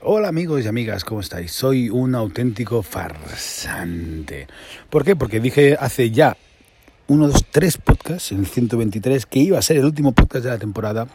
Hola amigos y amigas, ¿cómo estáis? Soy un auténtico farsante. ¿Por qué? Porque dije hace ya uno, dos, tres podcasts, en el 123, que iba a ser el último podcast de la temporada.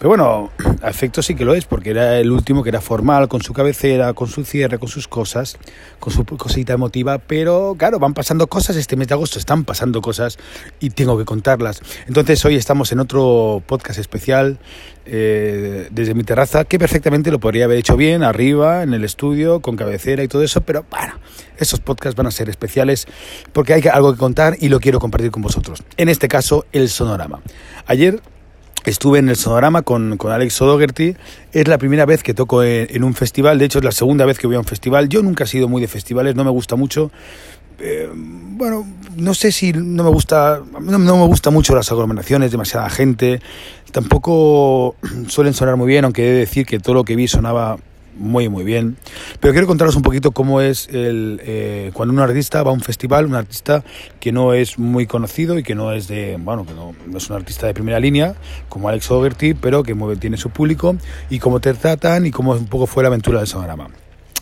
Pero bueno, a efecto sí que lo es, porque era el último que era formal, con su cabecera, con su cierre, con sus cosas, con su cosita emotiva. Pero claro, van pasando cosas, este mes de agosto están pasando cosas y tengo que contarlas. Entonces hoy estamos en otro podcast especial eh, desde mi terraza, que perfectamente lo podría haber hecho bien, arriba, en el estudio, con cabecera y todo eso, pero bueno, esos podcasts van a ser especiales porque hay algo que contar y lo quiero compartir con vosotros. En este caso, el sonorama. Ayer Estuve en el Sonorama con, con Alex O'Dougherty. Es la primera vez que toco en, un festival. De hecho, es la segunda vez que voy a un festival. Yo nunca he sido muy de festivales, no me gusta mucho. Eh, bueno, no sé si no me gusta. No, no, me gusta mucho las aglomeraciones, demasiada gente. Tampoco suelen sonar muy bien, aunque he de decir que todo lo que vi sonaba muy muy bien. Pero quiero contaros un poquito cómo es el, eh, cuando un artista va a un festival, un artista que no es muy conocido y que no es de, bueno, que no, es un artista de primera línea, como Alex O'Gerty, pero que mueve, tiene su público, y cómo te tratan y cómo un poco fue la aventura del Sonorama.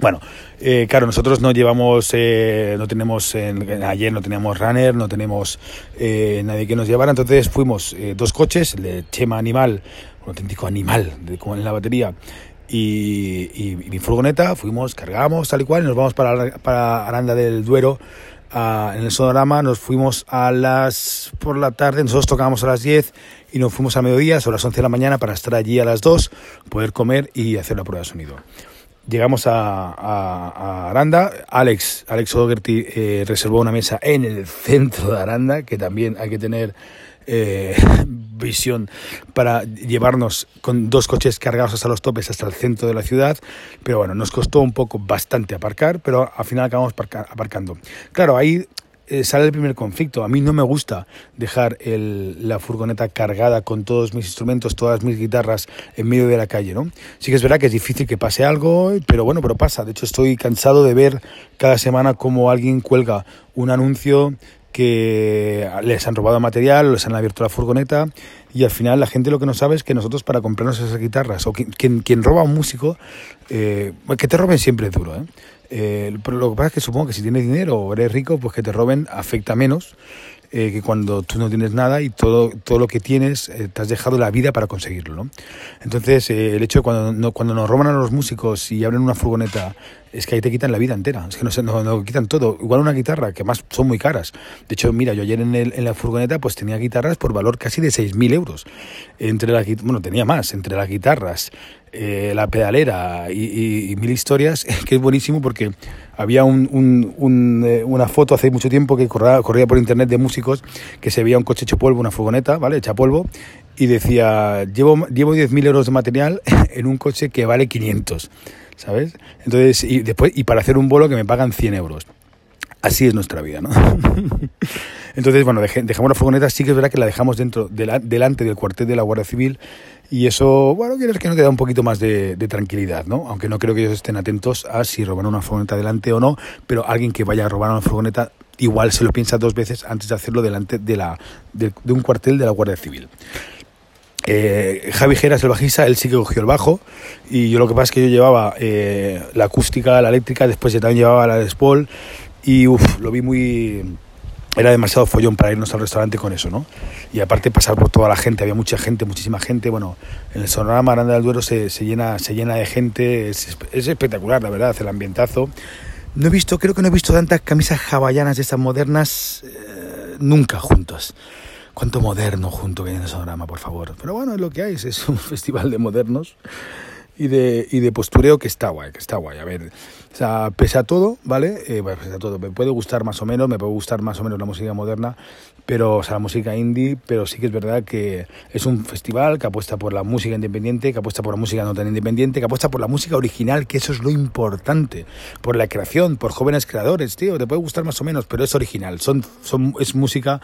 Bueno, eh, claro, nosotros no llevamos, eh, no tenemos, ayer no teníamos runner, no tenemos nadie que nos llevara, entonces fuimos dos coches, el Chema Animal, un auténtico animal, de, como en la batería, y, mi furgoneta, fuimos, cargamos tal y cual, y nos vamos para, para Aranda del Duero en el sonorama, nos fuimos a las por la tarde, nosotros tocábamos a las 10 y nos fuimos a mediodía, a las 11 de la mañana para estar allí a las 2, poder comer y hacer la prueba de sonido. Llegamos a, Aranda, Alex, Alex O'Dougherty eh, reservó una mesa en el centro de Aranda, que también hay que tener eh, visión para llevarnos con dos coches cargados hasta los topes hasta el centro de la ciudad, pero bueno, nos costó un poco bastante aparcar, pero al final acabamos aparcando. Claro, ahí eh, sale el primer conflicto. A mí no me gusta dejar la furgoneta cargada con todos mis instrumentos, todas mis guitarras en medio de la calle, ¿no? Sí que es verdad que es difícil que pase algo, pero bueno, pero pasa. De hecho, estoy cansado de ver cada semana cómo alguien cuelga un anuncio que les han robado material, les han abierto la furgoneta y al final la gente lo que no sabe es que nosotros para comprarnos esas guitarras, o quien, quien, roba a un músico, eh, que te roben siempre es duro, ¿eh? ¿eh? pero lo que pasa es que supongo que si tienes dinero o eres rico, pues que te roben afecta menos eh, que cuando tú no tienes nada y todo, todo lo que tienes eh, te has dejado la vida para conseguirlo. ¿no? Entonces, el hecho de cuando, cuando nos roban a los músicos y abren una furgoneta es que ahí te quitan la vida entera, es que no, no, quitan todo. Igual una guitarra, que más son muy caras. De hecho, mira, yo ayer en, la furgoneta pues tenía guitarras por valor casi de 6.000 euros. Entre la, bueno, tenía más, entre las guitarras, eh, la pedalera y, mil historias, que es buenísimo porque había un, eh, una foto hace mucho tiempo que corría, corría, por internet de músicos que se veía un coche hecho polvo, una furgoneta, ¿vale? Hecha polvo, y decía, llevo, llevo 10.000 euros de material en un coche que vale 500. ¿sabes? Entonces, y después, y para hacer un bolo que me pagan 100 euros. Así es nuestra vida, ¿no? Entonces, bueno, dejamos la furgoneta, sí que es verdad que la dejamos dentro, delante del cuartel de la Guardia Civil y eso, bueno, quieres que nos da un poquito más de, tranquilidad, ¿no? Aunque no creo que ellos estén atentos a si roban una furgoneta delante o no, pero alguien que vaya a robar una furgoneta igual se lo piensa dos veces antes de hacerlo delante de, un cuartel de la Guardia Civil. Eh, Javi Geras, el bajista, él sí que cogió el bajo y yo lo que pasa es que yo llevaba eh, la acústica, la eléctrica, después yo también llevaba la de Spol y uff, lo vi muy... Era demasiado follón para irnos al restaurante con eso, ¿no? Y aparte pasar por toda la gente, había mucha gente, muchísima gente, bueno, en el Sonorama Aranda del Duero se, se, llena, se llena de gente, es, es espectacular, la verdad, el ambientazo. No he visto, creo que no he visto tantas camisas hawaianas de estas modernas eh, nunca juntas cuánto moderno junto que en el sonorama, por favor. Pero bueno, es lo que hay, es un festival de modernos y de, y de postureo que está guay, que está guay. A ver, o sea, pese a todo, ¿vale? Eh, pese a todo, me puede gustar más o menos, me puede gustar más o menos la música moderna, pero, o sea, la música indie, pero sí que es verdad que es un festival que apuesta por la música independiente, que apuesta por la música no tan independiente, que apuesta por la música original, que eso es lo importante, por la creación, por jóvenes creadores, tío, te puede gustar más o menos, pero es original, son, son, es música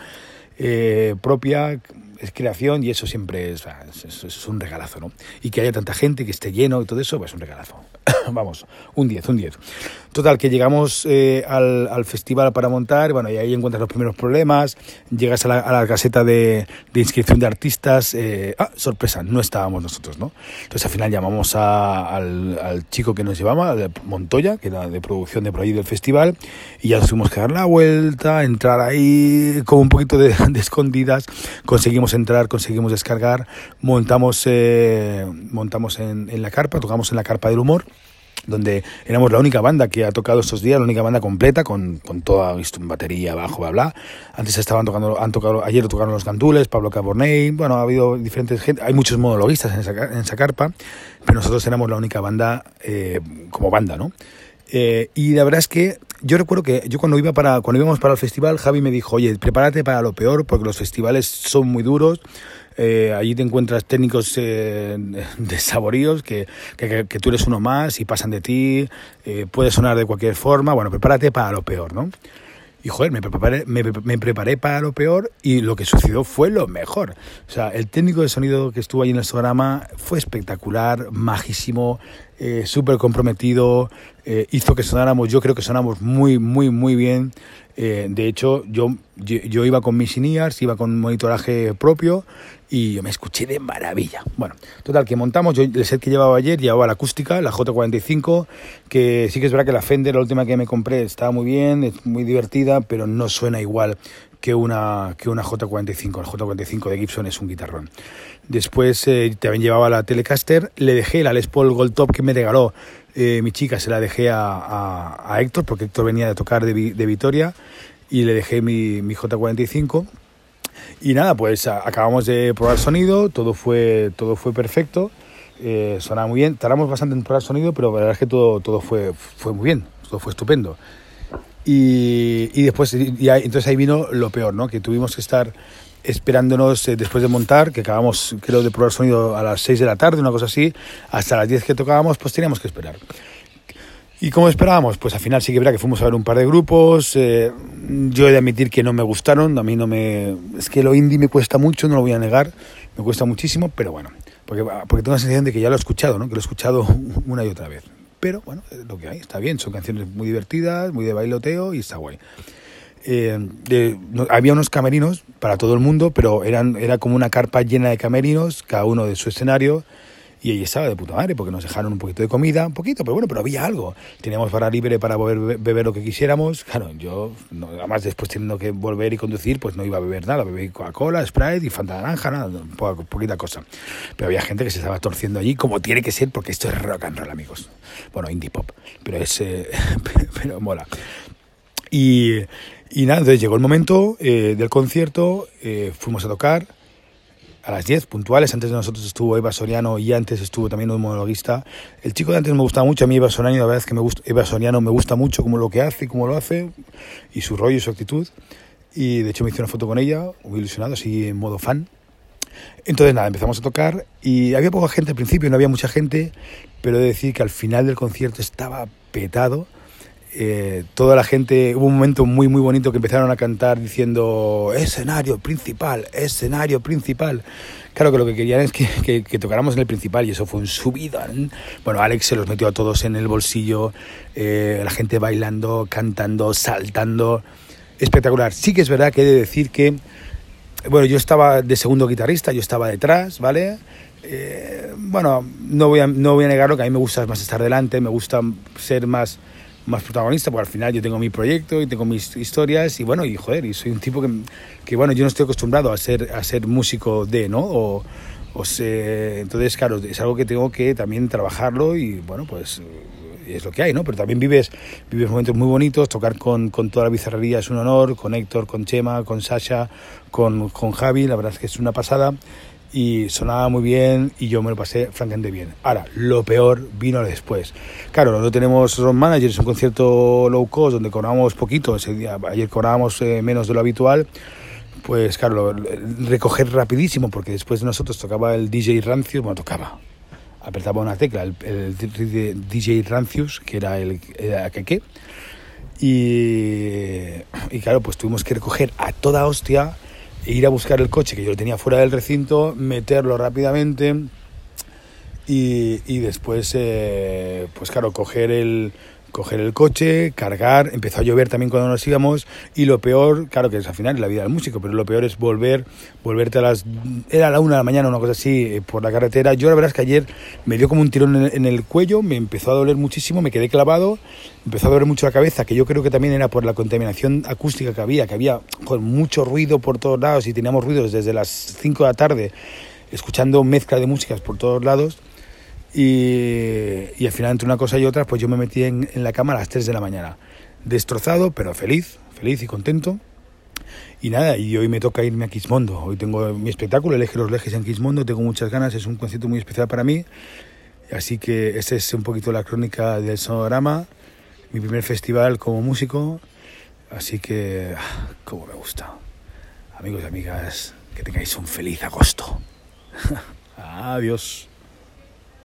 eh, propia, es creación y eso siempre es, es, es, un regalazo, ¿no? Y que haya tanta gente, que esté lleno y todo eso, pues es un regalazo. Vamos, un 10, un 10. Total, que llegamos eh, al, al, festival para montar, bueno, y ahí encuentras los primeros problemas, llegas a la, a la caseta de, de, inscripción de artistas, eh, ah, sorpresa, no estábamos nosotros, ¿no? Entonces al final llamamos a, al, al, chico que nos llevaba, Montoya, que era de producción de por ahí del festival, y ya nos tuvimos que dar la vuelta, entrar ahí con un poquito de, de escondidas, entrar, conseguimos descargar, montamos, eh, montamos en, la carpa, tocamos en la carpa del humor, donde éramos la única banda que ha tocado estos días, la única banda completa, con, con toda batería, bajo, bla, bla. Antes estaban tocando, han tocado, ayer tocaron los Gandules, Pablo Caborney, bueno, ha habido diferentes gente, hay muchos monologuistas en esa, en esa carpa, pero nosotros éramos la única banda eh, como banda, ¿no? Eh, y la verdad es que yo recuerdo que yo cuando iba para cuando íbamos para el festival, Javi me dijo, oye, prepárate para lo peor, porque los festivales son muy duros, eh, allí te encuentras técnicos eh, de saboríos que, que, que, tú eres uno más y pasan de ti, eh, puede sonar de cualquier forma, bueno, prepárate para lo peor, ¿no? Y joder, me preparé, me, me, preparé para lo peor y lo que sucedió fue lo mejor. O sea, el técnico de sonido que estuvo allí en el programa fue espectacular, majísimo, eh, súper comprometido, eh, hizo que sonáramos, yo creo que sonamos muy, muy, muy bien. Eh, de hecho, yo, yo, iba con mis inías, iba con monitoraje propio y yo me escuché de maravilla. Bueno, total, que montamos, yo el set que llevaba ayer llevaba la acústica, la J45, que sí que es verdad que la Fender, la última que me compré, estaba muy bien, es muy divertida, pero no suena igual que una, que una J45. La J45 de Gibson es un guitarrón. Después eh, también llevaba la Telecaster, le dejé la Les Paul Gold Top que me regaló eh, mi chica, se la dejé a, a, a, Héctor, porque Héctor venía de tocar de, de Vitoria, y le dejé mi, mi J45 y nada, pues acabamos de probar sonido, todo fue, todo fue perfecto, eh, sonaba muy bien, tardamos bastante en probar sonido, pero la verdad es que todo, todo fue, fue muy bien, todo fue estupendo. Y, y después, y ahí, entonces ahí vino lo peor, ¿no? Que tuvimos que estar esperándonos eh, después de montar, que acabamos, creo, de probar sonido a las 6 de la tarde, una cosa así, hasta las 10 que tocábamos, pues teníamos que esperar. ¿Y cómo esperábamos? Pues al final sí que verá que fuimos a ver un par de grupos. Eh, yo he de admitir que no me gustaron. A mí no me. Es que lo indie me cuesta mucho, no lo voy a negar. Me cuesta muchísimo, pero bueno. Porque, porque tengo la sensación de que ya lo he escuchado, ¿no? Que lo he escuchado una y otra vez. Pero bueno, lo que hay, está bien. Son canciones muy divertidas, muy de bailoteo y está guay. Eh, de, había unos camerinos para todo el mundo, pero eran, era como una carpa llena de camerinos, cada uno de su escenario y ahí estaba de puta madre porque nos dejaron un poquito de comida, un poquito, pero bueno, pero había algo. Teníamos para libre para beber lo que quisiéramos. Claro, yo, no, además después teniendo que volver y conducir, pues no iba a beber nada, bebí Coca-Cola, Sprite y Fanta naranja, nada, poquita cosa. Pero había gente que se estaba torciendo allí como tiene que ser porque esto es rock and roll, amigos. Bueno, indie pop, pero es, eh, pero mola. Y, y nada, entonces llegó el momento eh, del concierto, eh, fuimos a tocar a las 10 puntuales. Antes de nosotros estuvo Eva Soriano y antes estuvo también un monologuista. El chico de antes me gustaba mucho, a mí Eva Soriano, la verdad es que me gusta, Eva Soriano me gusta mucho como lo que hace, cómo lo hace, y su rollo y su actitud. Y de hecho me hice una foto con ella, muy ilusionado, así en modo fan. Entonces nada, empezamos a tocar y había poca gente al principio, no había mucha gente, pero he de decir que al final del concierto estaba petado eh, toda la gente, hubo un momento muy muy bonito que empezaron a cantar diciendo escenario principal, escenario principal. Claro que lo que querían es que, tocáramos en el principal y eso fue un subidón. Bueno, Alex se los metió a todos en el bolsillo, eh, la gente bailando, cantando, saltando. Espectacular. Sí que es verdad que he de decir que, bueno, yo estaba de segundo guitarrista, yo estaba detrás, ¿vale? Eh, bueno, no voy, a, no voy a negarlo, que a mí me gusta más estar delante, me gusta ser más más protagonista, porque al final yo tengo mi proyecto y tengo mis historias y bueno, y joder, y soy un tipo que, que bueno, yo no estoy acostumbrado a ser, a ser músico de, ¿no? O, o sé, entonces, claro, es algo que tengo que también trabajarlo y bueno, pues es lo que hay, ¿no? Pero también vives, vives momentos muy bonitos, tocar con, con toda la bizarrería es un honor, con Héctor, con Chema, con Sasha, con, con Javi, la verdad es que es una pasada y sonaba muy bien y yo me lo pasé francamente bien. Ahora, lo peor vino después. Claro, no tenemos road managers, un concierto low cost donde cobramos poquito, ese día, ayer cobrábamos eh, menos de lo habitual, pues claro, recoger rapidísimo porque después de nosotros tocaba el DJ Rancius, bueno, tocaba, apretaba una tecla, el, el DJ Rancius, que era el que y, y claro, pues tuvimos que recoger a toda hostia ir a buscar el coche, que yo tenía fuera del recinto, meterlo rápidamente y, y después, eh, pues claro, coger el, coger el coche, cargar, empezó a llover también cuando nos íbamos y lo peor, claro que es al final la vida del músico, pero lo peor es volver, volverte a las... Era la una de la mañana, una cosa así, eh, por la carretera. Yo la verdad es que ayer me dio como un tirón en el, cuello, me empezó a doler muchísimo, me quedé clavado, empezó a doler mucho la cabeza, que yo creo que también era por la contaminación acústica que había, que había con mucho ruido por todos lados y teníamos ruidos desde las 5 de la tarde, escuchando mezcla de músicas por todos lados y, al final, entre una cosa y otra, pues yo me metí en, la cama a las 3 de la mañana. Destrozado, pero feliz, feliz y contento. Y nada, y hoy me toca irme a Quismondo. Hoy tengo mi espectáculo, Elige los Lejes en Quismondo, tengo muchas ganas, es un concierto muy especial para mí. Así que esa es un poquito la crónica del Sonorama, mi primer festival como músico. Así que, ah, como me gusta. Amigos y amigas, que tengáis un feliz agosto. Adiós.